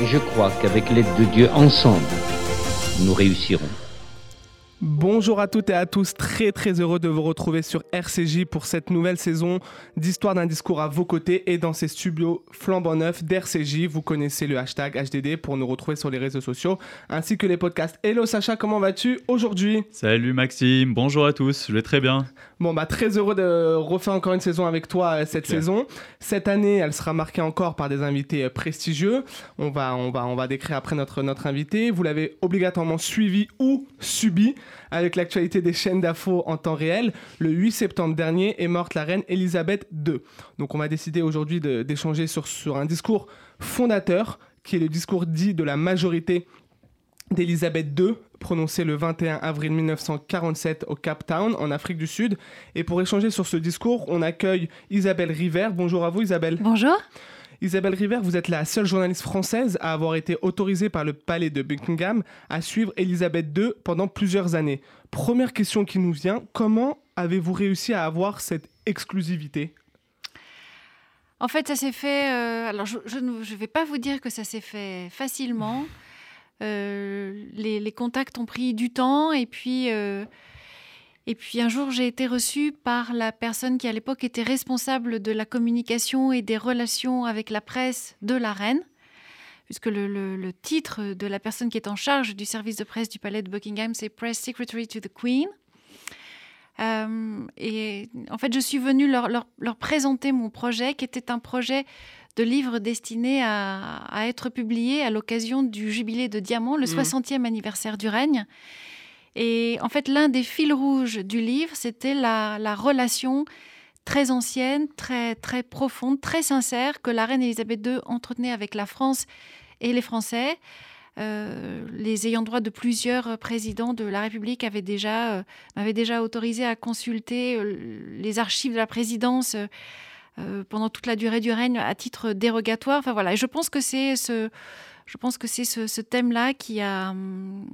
Et je crois qu'avec l'aide de Dieu, ensemble, nous réussirons. Bonjour à toutes et à tous, très très heureux de vous retrouver sur RCJ pour cette nouvelle saison d'Histoire d'un discours à vos côtés et dans ces studios flambant neufs d'RCJ. Vous connaissez le hashtag HDD pour nous retrouver sur les réseaux sociaux ainsi que les podcasts. Hello Sacha, comment vas-tu aujourd'hui? Salut Maxime, bonjour à tous, je vais très bien. Bon bah très heureux de refaire encore une saison avec toi euh, cette saison. Cette année, elle sera marquée encore par des invités euh, prestigieux. On va on va on va décrire après notre notre invité. Vous l'avez obligatoirement suivi ou subi avec l'actualité des chaînes d'infos en temps réel. Le 8 septembre dernier est morte la reine Elisabeth II. Donc on va décider aujourd'hui d'échanger sur, sur un discours fondateur, qui est le discours dit de la majorité d'Elisabeth II, prononcé le 21 avril 1947 au Cape Town, en Afrique du Sud. Et pour échanger sur ce discours, on accueille Isabelle River. Bonjour à vous Isabelle. Bonjour. Isabelle River, vous êtes la seule journaliste française à avoir été autorisée par le palais de Buckingham à suivre Elisabeth II pendant plusieurs années. Première question qui nous vient, comment avez-vous réussi à avoir cette exclusivité? En fait, ça s'est fait. euh, alors, je ne je vais pas vous dire que ça s'est fait facilement. Euh, les, contacts ont pris du temps et puis. euh, et puis un jour, j'ai été reçue par la personne qui à l'époque était responsable de la communication et des relations avec la presse de la reine, puisque le, le- le titre de la personne qui est en charge du service de presse du palais de Buckingham, c'est Press Secretary to the Queen. Euh, et en fait, je suis venue leur, leur- leur présenter mon projet, qui était un projet de livre destiné à, à être publié à l'occasion du jubilé de Diamant, le Mhm. 60e anniversaire du règne. Et en fait, l'un des fils rouges du livre, c'était la, la relation très ancienne, très, très profonde, très sincère que la reine Elisabeth II entretenait avec la France et les Français. Euh, les ayants droit de plusieurs présidents de la République avaient déjà, euh, m'avaient déjà autorisé à consulter euh, les archives de la présidence euh, pendant toute la durée du règne à titre dérogatoire. Enfin voilà, et je pense que c'est ce, je pense que c'est ce, ce thème-là qui a, hum,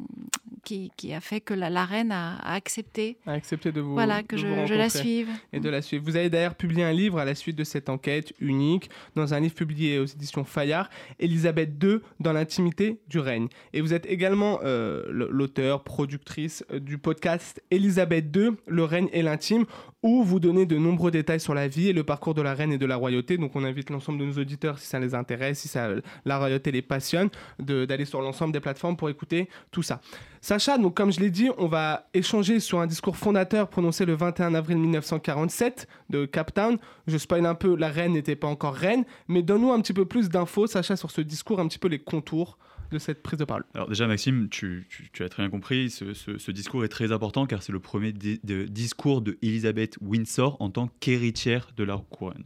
qui, qui a fait que la, la reine a, a accepté, à accepter de vous voilà, que je, la suive. et de la suivre. Vous avez d'ailleurs publié un livre à la suite de cette enquête unique, dans un livre publié aux éditions Fayard, Elisabeth II dans l'intimité du règne. Et vous êtes également euh, l'auteur, productrice euh, du podcast Elisabeth II, le règne et l'intime, où vous donnez de nombreux détails sur la vie et le parcours de la reine et de la royauté. Donc on invite l'ensemble de nos auditeurs, si ça les intéresse, si ça, la royauté les passionne, d'aller sur l'ensemble des plateformes pour écouter tout ça. Sacha, donc comme je l'ai dit, on va échanger sur un discours fondateur prononcé le 21 avril 1947 de Cape Town. Je spoil un peu, la reine n'était pas encore reine, mais donne-nous un petit peu plus d'infos, Sacha, sur ce discours, un petit peu les contours de cette prise de parole. Alors déjà Maxime, tu, as très bien compris, ce, discours est très important car c'est le premier discours de Elizabeth Windsor en tant qu'héritière de la couronne.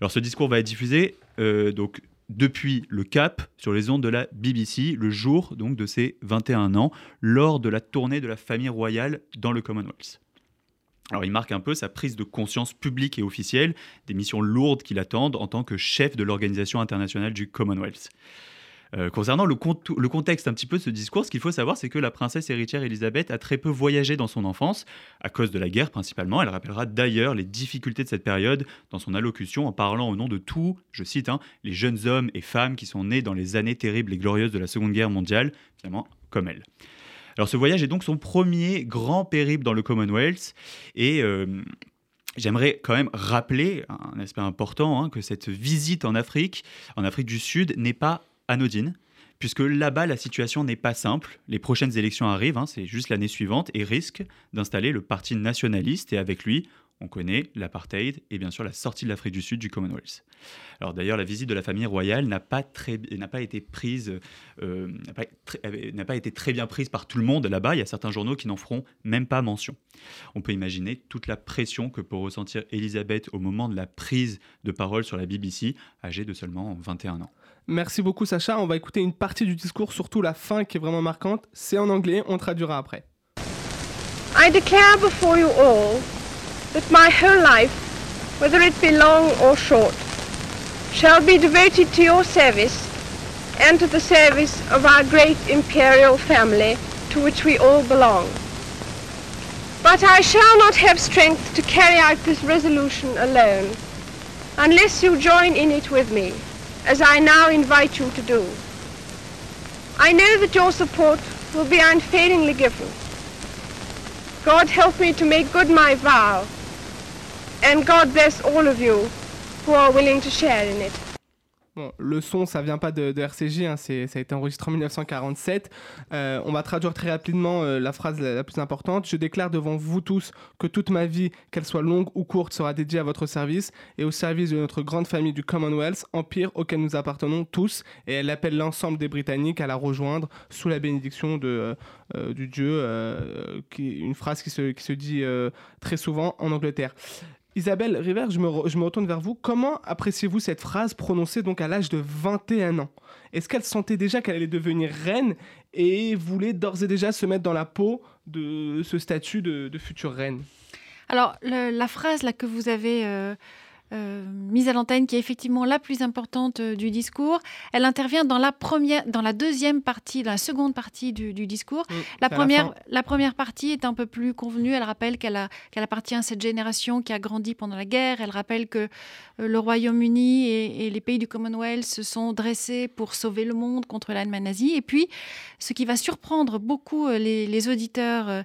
Alors ce discours va être diffusé euh, donc depuis le Cap sur les ondes de la BBC le jour donc de ses 21 ans lors de la tournée de la famille royale dans le Commonwealth. Alors il marque un peu sa prise de conscience publique et officielle des missions lourdes qui l'attendent en tant que chef de l'organisation internationale du Commonwealth. Euh, concernant le, contexte un petit peu de ce discours, ce qu'il faut savoir, c'est que la princesse héritière Elisabeth a très peu voyagé dans son enfance, à cause de la guerre principalement. Elle rappellera d'ailleurs les difficultés de cette période dans son allocution en parlant au nom de tous, je cite, hein, les jeunes hommes et femmes qui sont nés dans les années terribles et glorieuses de la Seconde Guerre mondiale, finalement comme elle. Alors ce voyage est donc son premier grand périple dans le Commonwealth et euh, j'aimerais quand même rappeler un aspect important hein, que cette visite en Afrique, en Afrique du Sud, n'est pas anodine. Puisque là-bas, la situation n'est pas simple. Les prochaines élections arrivent, hein, c'est juste l'année suivante, et risquent d'installer le parti nationaliste. Et avec lui, on connaît l'apartheid et bien sûr la sortie de l'Afrique du Sud du Commonwealth. Alors d'ailleurs, la visite de la famille royale n'a pas, très, n'a pas été prise, euh, n'a pas, très- n'a pas été très bien prise par tout le monde là-bas. Il y a certains journaux qui n'en feront même pas mention. On peut imaginer toute la pression que peut ressentir Elisabeth au moment de la prise de parole sur la BBC, âgée de seulement 21 ans. Merci beaucoup Sacha. On va écouter une partie du discours, surtout la fin qui est vraiment marquante. C'est en anglais, on traduira après. I declare before you all that my whole life, whether it be long or short, shall be devoted to your service and to the service of our great imperial family to which we all belong. But I shall not have strength to carry out this resolution alone unless you join in it with me, as I now invite you to do. I know that your support will be unfailingly given. God help me to make good my vow, and God bless all of you who are willing to share in it. Le son, ça vient pas de, RCJ, hein, ça a été enregistré en 1947. Euh, on va traduire très rapidement euh, la phrase la, plus importante. Je déclare devant vous tous que toute ma vie, qu'elle soit longue ou courte, sera dédiée à votre service et au service de notre grande famille du Commonwealth, empire auquel nous appartenons tous. Et elle appelle l'ensemble des Britanniques à la rejoindre sous la bénédiction de, euh, du Dieu, une phrase qui se, qui se dit très souvent en Angleterre. Isabelle River, je me, retourne vers vous. Comment appréciez-vous cette phrase prononcée donc à l'âge de 21 ans? Est-ce qu'elle sentait déjà qu'elle allait devenir reine et voulait d'ores et déjà se mettre dans la peau de ce statut de, future reine? Alors, la phrase là que vous avez euh, euh, mise à l'antenne, qui est effectivement la plus importante euh, du discours, elle intervient dans la, première, dans la deuxième partie, dans la seconde partie du, du discours. La première, la première partie est un peu plus convenue. Elle rappelle qu'elle appartient à cette génération qui a grandi pendant la guerre. Elle rappelle que euh, le Royaume-Uni et, et les pays du Commonwealth se sont dressés pour sauver le monde contre l'Allemagne nazie. Et puis, ce qui va surprendre beaucoup les, les auditeurs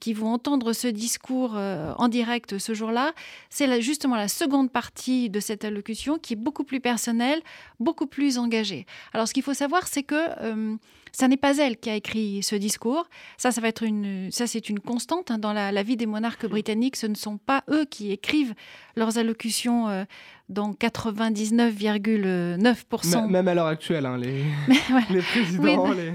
qui vont entendre ce discours en direct ce jour-là, c'est justement la seconde partie de cette allocution qui est beaucoup plus personnelle, beaucoup plus engagée. Alors, ce qu'il faut savoir, c'est que euh, ça n'est pas elle qui a écrit ce discours. Ça, ça va être une, ça c'est une constante hein, dans la, la vie des monarques britanniques. Ce ne sont pas eux qui écrivent leurs allocutions euh, dans 99,9%. M- Même à l'heure actuelle, hein, les, voilà. les présidents. Oui, non. les-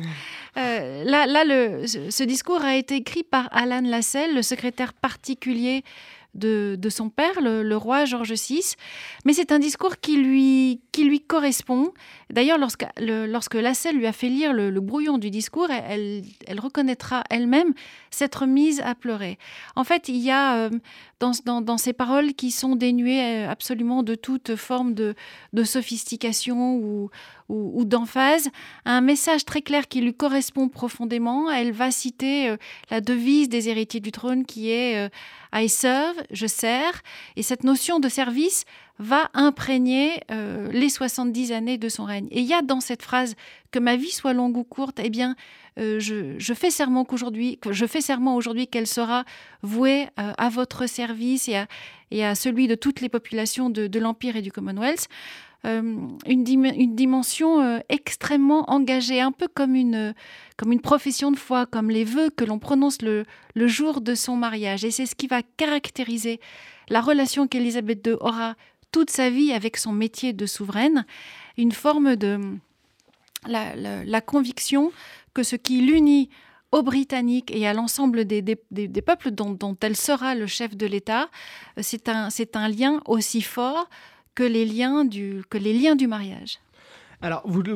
Euh, là, là le, ce, discours a été écrit par Alan Lascelles, le secrétaire particulier de, son père, le, roi George VI. Mais c'est un discours qui lui, qui lui correspond. D'ailleurs, lorsque, le- lorsque Lascelles lui a fait lire le, brouillon du discours, elle, elle reconnaîtra elle-même s'être mise à pleurer. En fait, il y a euh, dans, ces paroles qui sont dénuées euh, absolument de toute forme de, sophistication ou d'emphase, un message très clair qui lui correspond profondément. Elle va citer euh, la devise des héritiers du trône qui est euh, I serve, je sers. Et cette notion de service va imprégner euh, les 70 années de son règne. Et il y a dans cette phrase que ma vie soit longue ou courte, eh bien, euh, je, fais serment qu'aujourd'hui, je fais serment aujourd'hui qu'elle sera vouée euh, à votre service et à, celui de toutes les populations de, l'Empire et du Commonwealth. Euh, une, dim- une dimension extrêmement engagée, un peu comme une, comme une profession de foi, comme les vœux que l'on prononce le, le jour de son mariage. Et c'est ce qui va caractériser la relation qu'Élisabeth II aura toute sa vie avec son métier de souveraine, une forme de la, conviction que ce qui l'unit aux Britanniques et à l'ensemble des, peuples dont, elle sera le chef de l'État, euh, c'est un, lien aussi fort que les liens du, mariage. Alors, vous, euh,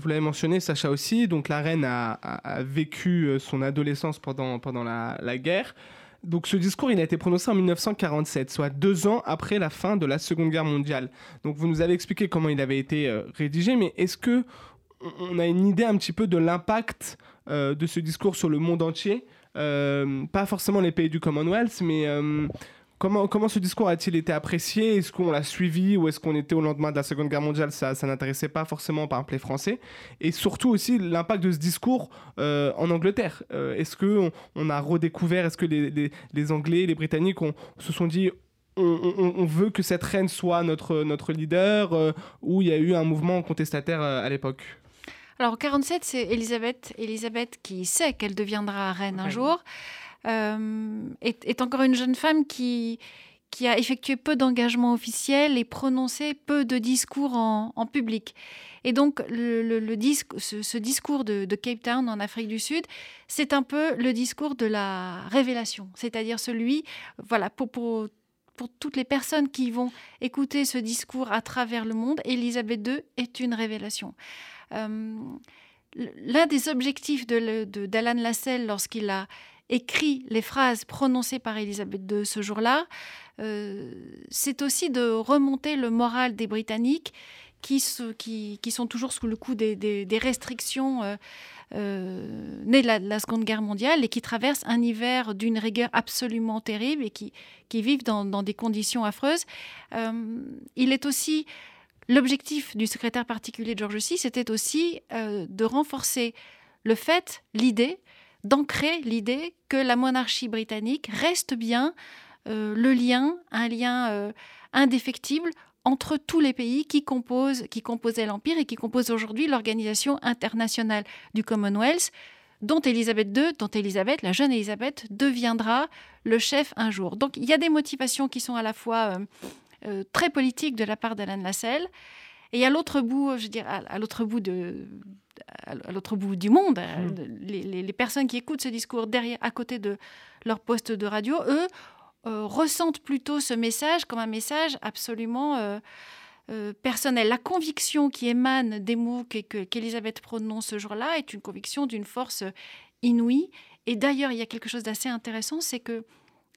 vous l'avez mentionné, Sacha aussi. Donc, la reine a, vécu euh, son adolescence pendant, pendant la guerre. Donc, ce discours, il a été prononcé en 1947, soit deux ans après la fin de la Seconde Guerre mondiale. Donc, vous nous avez expliqué comment il avait été euh, rédigé, mais est-ce que on- a une idée un petit peu de l'impact euh, de ce discours sur le monde entier? Euh, Pas forcément les pays du Commonwealth, mais Comment, comment ce discours a-t-il été apprécié? Est-ce qu'on l'a suivi ou est-ce qu'on était au lendemain de la Seconde Guerre mondiale? Ça, ça n'intéressait pas forcément par exemple les Français. Et surtout aussi l'impact de ce discours euh, en Angleterre. Euh, est-ce qu'on on a redécouvert, est-ce que les, les- les Anglais, les Britanniques se sont dit on, on- on veut que cette reine soit notre, notre leader euh, ou il y a eu un mouvement contestataire à l'époque? Alors, en 47, c'est Elisabeth, Elisabeth qui sait qu'elle deviendra reine un jour, est, est encore une jeune femme qui, qui a effectué peu d'engagements officiels et prononcé peu de discours en, public. Et donc, le, le- ce, discours de, de Cape Town en Afrique du Sud, c'est un peu le discours de la révélation, c'est-à-dire celui, voilà, pour, pour, pour toutes les personnes qui vont écouter ce discours à travers le monde, Élisabeth II est une révélation. Euh, L'un des objectifs d'Alan de, d'Alan Lassalle lorsqu'il a écrit les phrases prononcées par Élisabeth II ce jour-là, euh, c'est aussi de remonter le moral des Britanniques qui, sont toujours sous le coup des, restrictions euh, euh, nées de la, Seconde Guerre mondiale et qui traversent un hiver d'une rigueur absolument terrible et qui, vivent dans, des conditions affreuses. Il est aussi l'objectif du secrétaire particulier de George VI, c'était aussi de renforcer le fait, l'idée, d'ancrer l'idée que la monarchie britannique reste bien euh, le lien, un lien euh, indéfectible entre tous les pays qui, composent, qui composaient l'Empire et qui composent aujourd'hui l'Organisation internationale du Commonwealth, dont Élisabeth II, dont Élisabeth, la jeune Élisabeth, deviendra le chef un jour. Donc il y a des motivations qui sont à la fois euh, très politiques de la part d'Alain Lassalle, et à l'autre bout, je veux dire, à, à l'autre bout de à l'autre bout du monde, mmh. les, les, les, personnes qui écoutent ce discours derrière, à côté de leur poste de radio, eux, euh, ressentent plutôt ce message comme un message absolument euh, euh, personnel. La conviction qui émane des mots qu'Elisabeth que, prononce ce jour-là est une conviction d'une force inouïe. Et d'ailleurs, il y a quelque chose d'assez intéressant, c'est que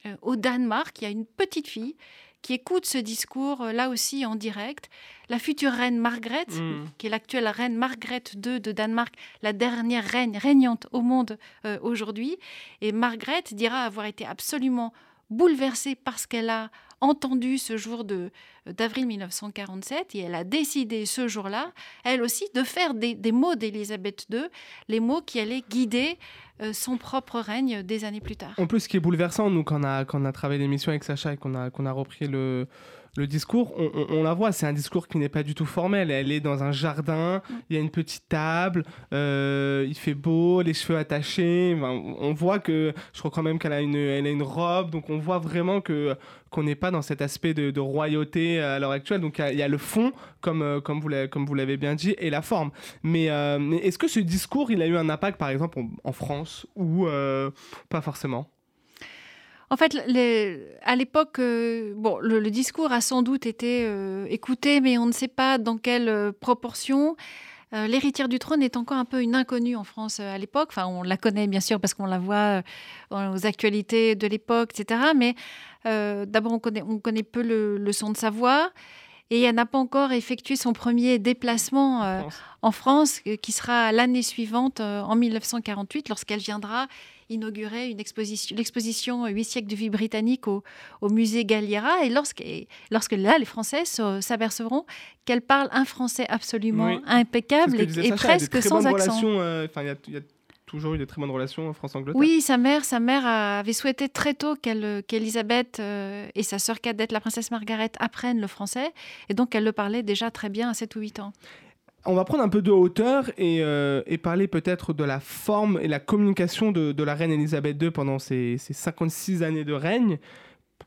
euh, au Danemark, il y a une petite fille qui écoute ce discours euh, là aussi en direct. La future reine Margrethe, mmh. qui est l'actuelle reine Margrethe II de Danemark, la dernière reine régnante au monde euh, aujourd'hui. Et Margrethe dira avoir été absolument bouleversée parce qu'elle a entendu ce jour de d'avril 1947 et elle a décidé ce jour-là, elle aussi, de faire des, des mots d'Élisabeth II, les mots qui allaient guider euh, son propre règne des années plus tard. En plus, ce qui est bouleversant, nous, quand on a, quand on a travaillé l'émission avec Sacha et qu'on a, qu'on a repris le, le discours, on, on, on la voit, c'est un discours qui n'est pas du tout formel. Elle est dans un jardin, mm. il y a une petite table, euh, il fait beau, les cheveux attachés. Enfin, on voit que, je crois quand même qu'elle a une, elle a une robe, donc on voit vraiment que qu'on n'est pas dans cet aspect de, de royauté à l'heure actuelle. Donc il y, y, a le fond, comme, euh, comme vous l'avez bien dit, et la forme. Mais, euh, mais est-ce que ce discours, il a eu un impact, par exemple, en, en France ou euh, pas forcément? En fait, les, à l'époque, euh, bon, le, le, discours a sans doute été euh, écouté, mais on ne sait pas dans quelle euh, proportion. L'héritière du trône est encore un peu une inconnue en France à l'époque. Enfin, on la connaît bien sûr parce qu'on la voit aux actualités de l'époque, etc. Mais d'abord, on connaît, on connaît peu le, le, son de sa voix. Et elle n'a pas encore effectué son premier déplacement euh, France. en France, qui sera l'année suivante, euh, en 1948, lorsqu'elle viendra inaugurer une exposition, l'exposition Huit siècles de vie britannique au, au musée Galliera. Et lorsque, et lorsque là, les Français s'apercevront qu'elle parle un français absolument oui. impeccable et, presque sans accent. Il euh, y, a, y a toujours eu de très bonnes relations France-Angleterre. Oui, sa mère, sa mère avait souhaité très tôt qu'Elisabeth qu euh, et sa sœur cadette, la princesse Margaret, apprennent le français. Et donc, elle le parlait déjà très bien à 7 ou 8 ans. On va prendre un peu de hauteur et, euh, et parler peut-être de la forme et la communication de, de la reine Elisabeth II pendant ses, ses 56 années de règne.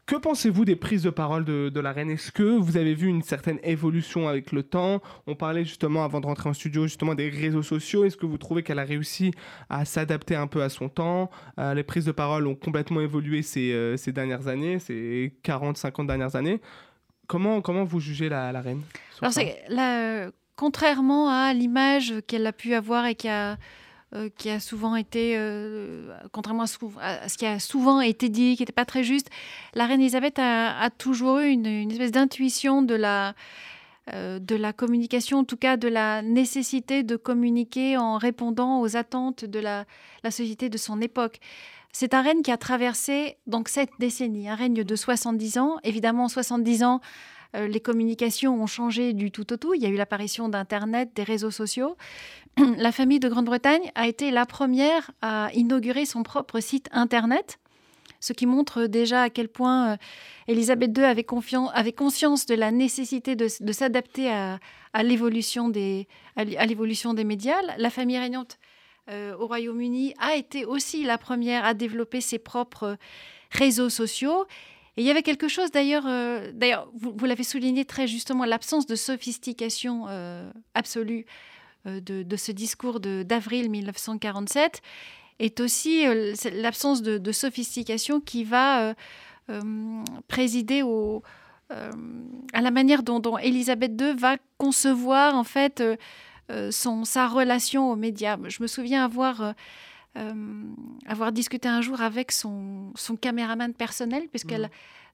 Que pensez-vous des prises de parole de, de la reine? Est-ce que vous avez vu une certaine évolution avec le temps? On parlait justement avant de rentrer en studio justement des réseaux sociaux. Est-ce que vous trouvez qu'elle a réussi à s'adapter un peu à son temps? Euh, Les prises de parole ont complètement évolué ces, euh, ces dernières années, ces 40-50 dernières années. Comment, comment vous jugez la, la reine Alors, la, contrairement à l'image qu'elle a pu avoir et qui a euh, souvent été, euh, contrairement à, ce qui a souvent été dit, qui n'était pas très juste, la reine Elisabeth a, toujours eu une, espèce d'intuition de la, euh, de la communication, en tout cas de la nécessité de communiquer en répondant aux attentes de la, société de son époque. C'est un règne qui a traversé donc cette décennie, un règne de 70 ans. Évidemment, 70 ans, les communications ont changé du tout au tout. Il y a eu l'apparition d'Internet, des réseaux sociaux. La famille de Grande-Bretagne a été la première à inaugurer son propre site Internet, ce qui montre déjà à quel point euh, Elisabeth II avait, conscience de la nécessité de, s'adapter à, l'évolution des, des, médias. La famille régnante euh, au Royaume-Uni a été aussi la première à développer ses propres réseaux sociaux. Et il y avait quelque chose d'ailleurs, euh, d'ailleurs, vous, l'avez souligné très justement, l'absence de sophistication euh, absolue euh, de, ce discours d'avril 1947 est aussi l'absence de, sophistication qui va présider à la manière dont, dont Elisabeth II va concevoir en fait son, sa relation aux médias. Je me souviens avoir, euh, avoir discuté un jour avec son, son caméraman personnel, puisqu'elle,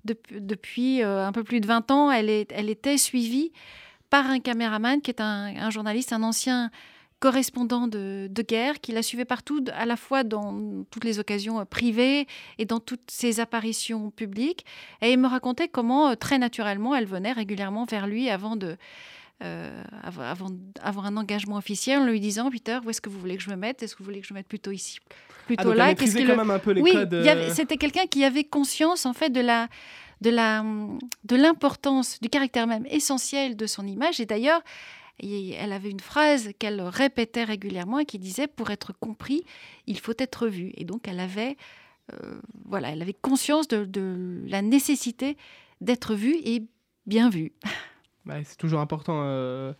dep- depuis euh, un peu plus de 20 ans, elle, est, elle était suivie par un caméraman qui est un, un journaliste, un ancien correspondant de, de guerre, qui la suivait partout, à la fois dans toutes les occasions euh, privées et dans toutes ses apparitions publiques. Et il me racontait comment, très naturellement, elle venait régulièrement vers lui avant de... euh, avant, d'avoir un engagement officiel en lui disant Peter, où est-ce que vous voulez que je me mette? Est-ce que vous voulez que je me mette plutôt ici? Plutôt Ah, là? Qu'est-ce quand le- même un peu les oui, euh, c'était quelqu'un qui avait conscience en fait de la de la de l'importance du caractère même essentiel de son image. Et d'ailleurs il- elle avait une phrase qu'elle répétait régulièrement et qui disait pour être compris il faut être vu et donc elle avait euh, voilà elle avait conscience de, de la nécessité d'être vue et bien vue Bah, c'est toujours important euh,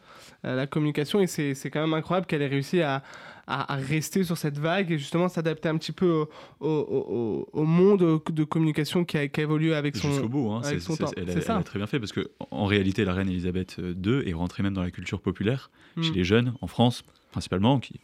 euh, la communication et c'est c'est quand même incroyable qu'elle ait réussi à, à- à rester sur cette vague et justement s'adapter un petit peu au, au- au- au monde de communication qui a, qui a évolué avec son, Jusqu'au bout, hein, avec c'est- son c'est- temps. elle, a, elle très bien fait parce que en réalité, la reine Elisabeth II est rentrée même dans la culture populaire chez Mm. les jeunes en France principalement, qui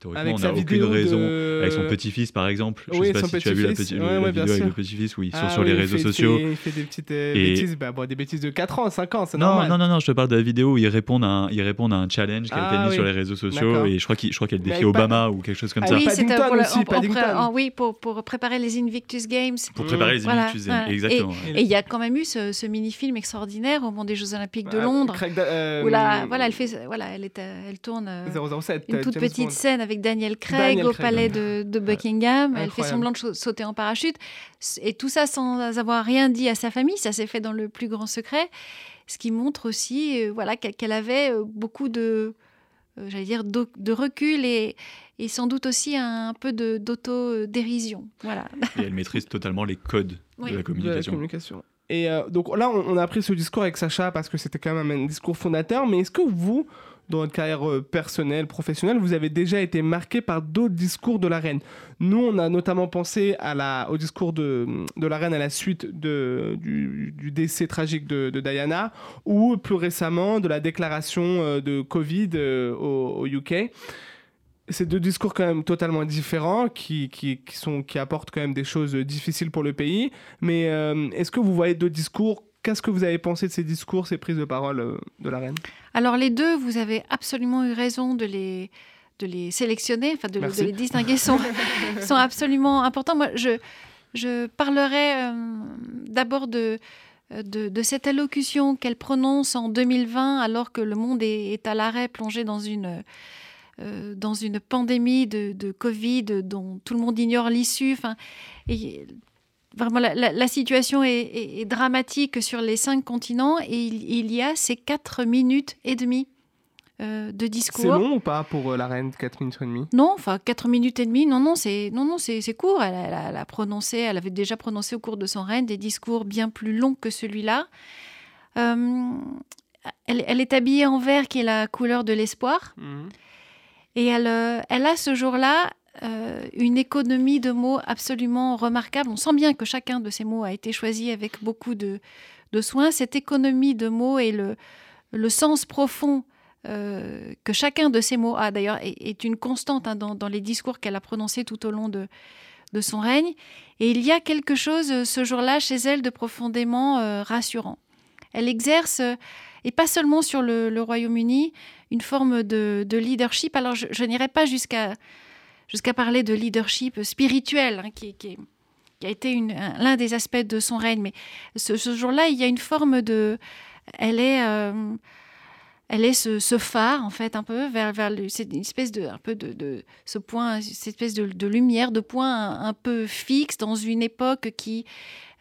théoriquement Avec on n'a aucune raison de- avec son petit-fils par exemple. Je Oui, sais pas si tu as vu la, petite- Ouais, la ouais, vidéo avec le petit-fils où ils sont Ah sur oui, les il réseaux fait- sociaux. Il fait, des petites euh, Et- bêtises, bah, bon, des bêtises de 4 ans, 5 ans, c'est Non, normal. non, non, non, je te parle de la vidéo où ils répondent à un, ils répondent à un challenge qui a été Ah mis oui. sur les réseaux sociaux et je crois qu'il- je crois qu'elle Mais défie Obama ou quelque chose comme Ah ça. oui, c'était Paddington pour le- aussi, Paddington. oui pour, pour préparer les Invictus Games Pour préparer les Voilà, Invictus. Games, exactement. Et il y a quand même eu ce, mini-film extraordinaire au moment des Jeux Olympiques de Ah, Londres. Où là, voilà, elle fait, voilà, elle est, elle tourne euh, 007, une euh, toute petite scène avec Daniel Craig Daniel au Craig, palais de, de Buckingham. Elle fait semblant de sauter en parachute. Et tout ça sans avoir rien dit à sa famille. Ça s'est fait dans le plus grand secret. Ce qui montre aussi, euh, voilà, qu'elle avait euh, beaucoup de, euh, j'allais dire, de recul et, et sans doute aussi un, peu d'auto-dérision. Voilà. Et elle maîtrise totalement les codes Oui. de la de la communication. communication. Et euh, donc là, on, on a pris ce discours avec Sacha parce que c'était quand même un discours fondateur. Mais est-ce que vous, dans votre carrière euh, personnelle, professionnelle, vous avez déjà été marqué par d'autres discours de la reine Nous, on a notamment pensé au discours de, la reine à la suite du, décès tragique de, Diana, ou plus récemment de la déclaration euh, de Covid euh, au, UK. C'est deux discours quand même totalement différents qui, sont, qui apportent quand même des choses difficiles pour le pays. Mais est-ce que vous voyez d'autres discours Qu'est-ce que vous avez pensé de ces discours, ces prises de parole euh, de la reine? Alors les deux, vous avez absolument eu raison de les, de les sélectionner, enfin de, les distinguer, sont, sont absolument importants. Moi, je, je parlerai euh, d'abord de, de, de cette allocution qu'elle prononce en 2020 alors que le monde est, est à l'arrêt, plongé dans une, euh, dans une pandémie de, de Covid dont tout le monde ignore l'issue. Enfin, vraiment, la, la- la situation est, est- est dramatique sur les cinq continents et il, il y a ces quatre minutes et demie euh, de C'est discours. long ou pas pour euh, la reine 4 minutes et demie? Non, enfin 4 minutes et demie, non, non, c'est non, non, c'est c'est court. Elle, elle a- elle a prononcé, elle avait déjà prononcé au cours de son règne des discours bien plus longs que celui-là. Euh, elle, elle est habillée en vert, qui est la couleur de l'espoir, et elle, elle a ce jour-là euh, une économie de mots absolument remarquable. On sent bien que chacun de ces mots a été choisi avec beaucoup de, soin. Cette économie de mots et le, sens profond euh, que chacun de ces mots a, d'ailleurs, est, une constante hein, dans, les discours qu'elle a prononcés tout au long de, son règne. Et il y a quelque chose euh, ce jour-là chez elle de profondément rassurant. Elle exerce, et pas seulement sur le, Royaume-Uni, une forme de, de leadership. Alors, je n'irai pas jusqu'à jusqu'à parler de leadership spirituel, hein, qui, a été l'un des aspects de son règne. Mais ce, jour-là, il y a une forme de... Elle est... euh, elle est ce, phare en fait un peu vers, vers le, espèce de un peu de, ce point cette espèce de, lumière de point un, peu fixe dans une époque qui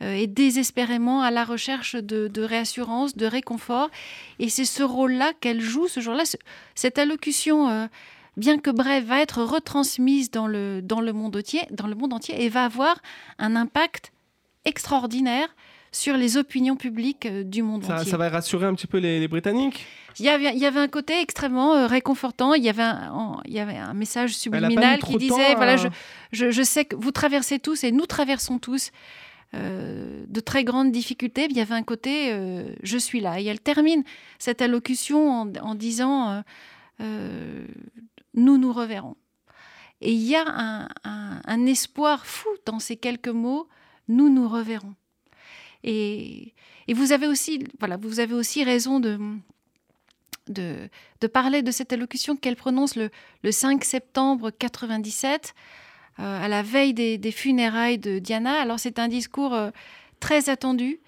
euh, est désespérément à la recherche de, réassurance de réconfort et c'est ce rôle là qu'elle joue ce jour-là Ce- cette allocution euh, bien que brève va être retransmise dans le dans le monde entier dans le monde entier et va avoir un impact extraordinaire sur les opinions publiques euh, du monde ça, entier. ça va rassurer un petit peu les, les Britanniques? Il y, avait, il y avait un côté extrêmement euh, réconfortant. Il y, avait un, en- il y avait un message subliminal qui disait à- voilà, je, je, je sais que vous traversez tous et nous traversons tous de très grandes difficultés, il y avait un côté je suis là. Et elle termine cette allocution en, disant nous nous reverrons. Et il y a un, espoir fou dans ces quelques mots nous nous reverrons. Et, vous avez aussi, voilà, vous avez aussi raison de, de, parler de cette allocution qu'elle prononce le, 5 septembre 97, euh, à la veille des, funérailles de Diana. Alors c'est un discours euh, très attendu,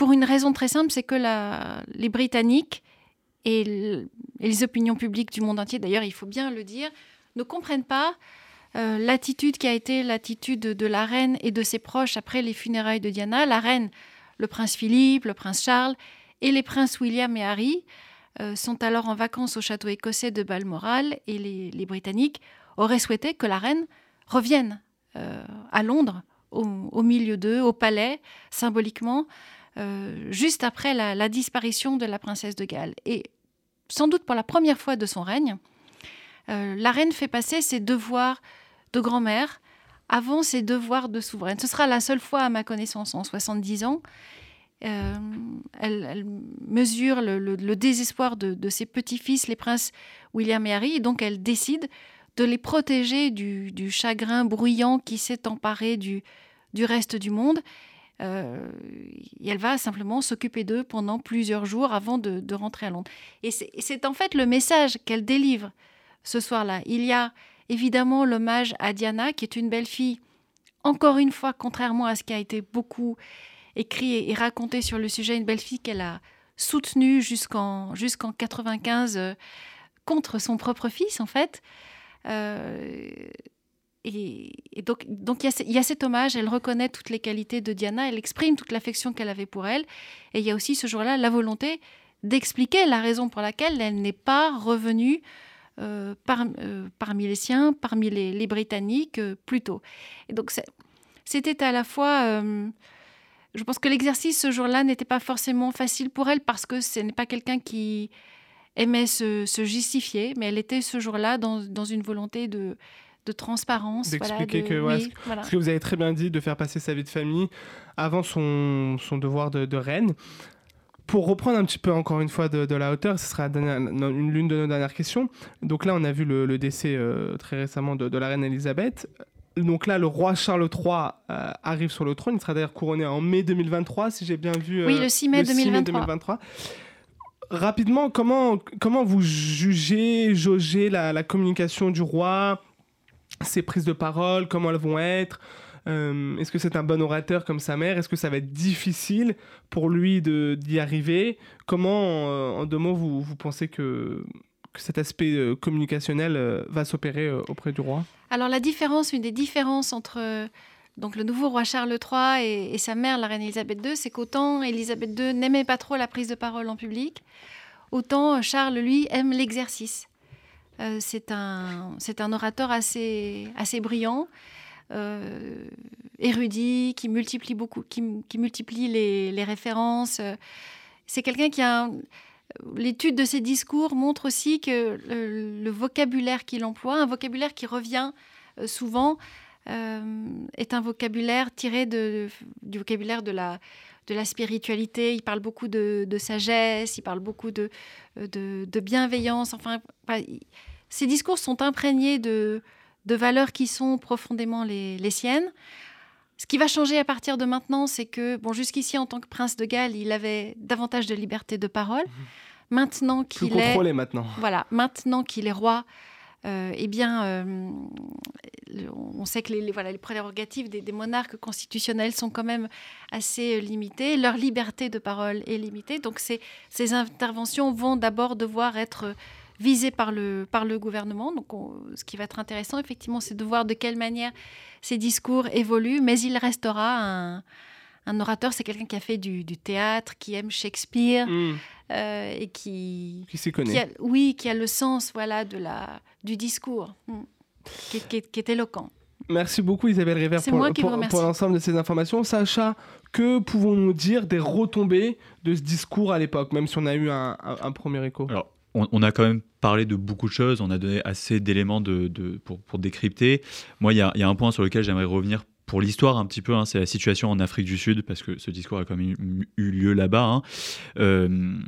pour une raison très simple, c'est que les Britanniques et, les opinions publiques du monde entier, d'ailleurs il faut bien le dire, ne comprennent pas euh, l'attitude qui a été l'attitude de la reine et de ses proches après les funérailles de Diana. La reine, le prince Philippe, le prince Charles et les princes William et Harry euh, sont alors en vacances au château écossais de Balmoral et les, Britanniques auraient souhaité que la reine revienne euh, à Londres, au, milieu d'eux, au palais, symboliquement, juste après la, disparition de la princesse de Galles. Et sans doute pour la première fois de son règne, la reine fait passer ses devoirs de grand-mère avant ses devoirs de souveraine. Ce sera la seule fois, à ma connaissance, en 70 ans, euh, elle, mesure le, désespoir de, ses petits-fils, les princes William et Harry, et donc elle décide de les protéger du, chagrin bruyant qui s'est emparé du, reste du monde. Euh, elle va simplement s'occuper d'eux pendant plusieurs jours avant de, rentrer à Londres. Et c'est en fait le message qu'elle délivre ce soir-là. Il y a évidemment l'hommage à Diana, qui est une belle fille, encore une fois, contrairement à ce qui a été beaucoup écrit et, raconté sur le sujet, une belle fille qu'elle a soutenue jusqu'en jusqu'en 95 euh, contre son propre fils, en fait. Euh, et, donc, donc il, y a, cet hommage, elle reconnaît toutes les qualités de Diana, elle exprime toute l'affection qu'elle avait pour elle. Et il y a aussi ce jour-là la volonté d'expliquer la raison pour laquelle elle n'est pas revenue euh, parmi les siens, parmi les, Britanniques, plus tôt. Et donc c'était à la fois je pense que l'exercice ce jour-là n'était pas forcément facile pour elle parce que ce n'est pas quelqu'un qui aimait se, justifier, mais elle était ce jour-là dans, dans, une volonté de, de transparence. D'expliquer que, ce que vous avez très bien dit, de faire passer sa vie de famille avant son, son devoir de, reine. Pour reprendre un petit peu encore une fois de, la hauteur, ce sera l'une de nos dernières questions. Donc là, on a vu le, décès euh, très récemment de, la reine Elisabeth donc là, le roi Charles III euh, arrive sur le trône. Il sera d'ailleurs couronné en mai 2023, si j'ai bien vu. oui, le 6 mai, 2023. Rapidement, comment, comment vous jugez, jaugez la, communication du roi, ses prises de parole, comment elles vont être euh, Est-ce que c'est un bon orateur comme sa mère Est-ce que ça va être difficile pour lui d'y arriver Comment, euh, en deux mots, vous, vous pensez que cet aspect euh, communicationnel va s'opérer auprès du roi? Alors la différence, une des différences entre donc le nouveau roi Charles III et, sa mère, la reine Elisabeth II, c'est qu'autant Elisabeth II n'aimait pas trop la prise de parole en public, autant Charles, lui, aime l'exercice. C'est un, un orateur assez, assez brillant, érudit, qui multiplie beaucoup, qui, multiplie les, références. C'est quelqu'un qui a L'étude de ses discours montre aussi que le, vocabulaire qu'il emploie, un vocabulaire qui revient euh, souvent, euh, est un vocabulaire tiré du vocabulaire de la, spiritualité. Il parle beaucoup de, sagesse, il parle beaucoup de, bienveillance. Enfin, ses discours sont imprégnés de, valeurs qui sont profondément les, siennes. Ce qui va changer à partir de maintenant, c'est que, bon, jusqu'ici, en tant que prince de Galles, il avait davantage de liberté de parole. Mhm. Maintenant qu'il est. maintenant. Voilà, maintenant qu'il est roi, euh, eh bien, euh, on sait que les, voilà, les prérogatives des, monarques constitutionnels sont quand même assez limitées. Leur liberté de parole est limitée. Donc, ces, ces interventions vont d'abord devoir être visées par le, par le gouvernement. Donc, ce qui va être intéressant, effectivement, c'est de voir de quelle manière ces discours évoluent. Mais il restera un, un orateur, c'est quelqu'un qui a fait du, théâtre, qui aime Shakespeare mm. euh, et qui qui s'y connaît. oui, qui a le sens, voilà, de la du discours, mm. qui, est éloquent. Merci beaucoup Isabelle River pour, pour, l'ensemble de ces informations. Sacha, que pouvons-nous dire des retombées de ce discours à l'époque, même si on a eu un, premier écho? Alors, on, a quand même parlé de beaucoup de choses, on a donné assez d'éléments pour, décrypter. Moi, il y a, un point sur lequel j'aimerais revenir pour l'histoire un petit peu, hein, c'est la situation en Afrique du Sud, parce que ce discours a quand même eu, eu lieu là-bas. hein. Euh,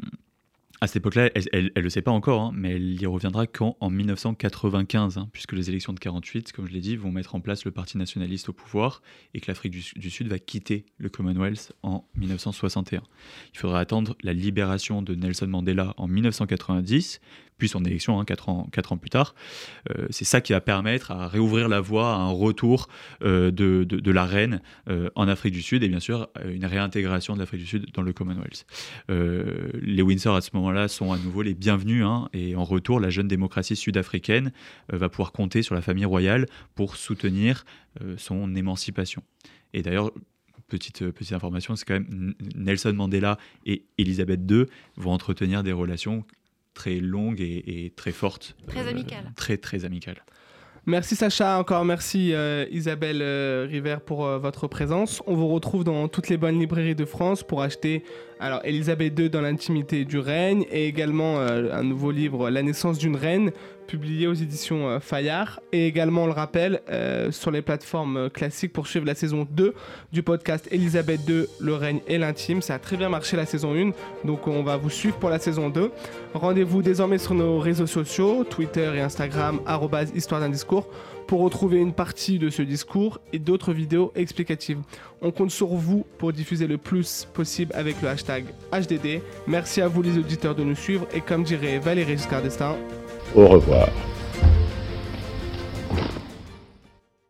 à cette époque-là, elle ne le sait pas encore, hein, mais elle y reviendra qu'en en 1995, hein, puisque les élections de 48, comme je l'ai dit, vont mettre en place le Parti nationaliste au pouvoir et que l'Afrique du, du Sud va quitter le Commonwealth en 1961. Il faudra attendre la libération de Nelson Mandela en 1990, puis son élection hein, 4, ans, quatre ans plus tard. Euh, c'est ça qui va permettre à réouvrir la voie à un retour euh, de, de, la reine euh, en Afrique du Sud et bien sûr une réintégration de l'Afrique du Sud dans le Commonwealth. Les Windsor à ce moment-là sont à nouveau les bienvenus hein, et en retour la jeune démocratie sud-africaine va pouvoir compter sur la famille royale pour soutenir son émancipation. Et d'ailleurs, petite, petite information, c'est quand même Nelson Mandela et Elisabeth II vont entretenir des relations très longue et, et très forte. Très amicale. Euh, très, très amicale. Merci Sacha, encore merci euh, Isabelle euh, River pour euh, votre présence. On vous retrouve dans toutes les bonnes librairies de France pour acheter alors Elisabeth II dans l'intimité du règne et également euh, un nouveau livre La naissance d'une reine publié aux éditions euh, Fayard et également le rappelle euh, sur les plateformes classiques pour suivre la saison 2 du podcast Elisabeth II le règne et l'intime. Ça a très bien marché la saison 1 donc on va vous suivre pour la saison 2. Rendez-vous désormais sur nos réseaux sociaux Twitter et Instagram histoire d'un discours pour retrouver une partie de ce discours et d'autres vidéos explicatives. On compte sur vous pour diffuser le plus possible avec le hashtag HDD. Merci à vous les auditeurs de nous suivre et comme dirait Valérie Giscard d'Estaing, au revoir.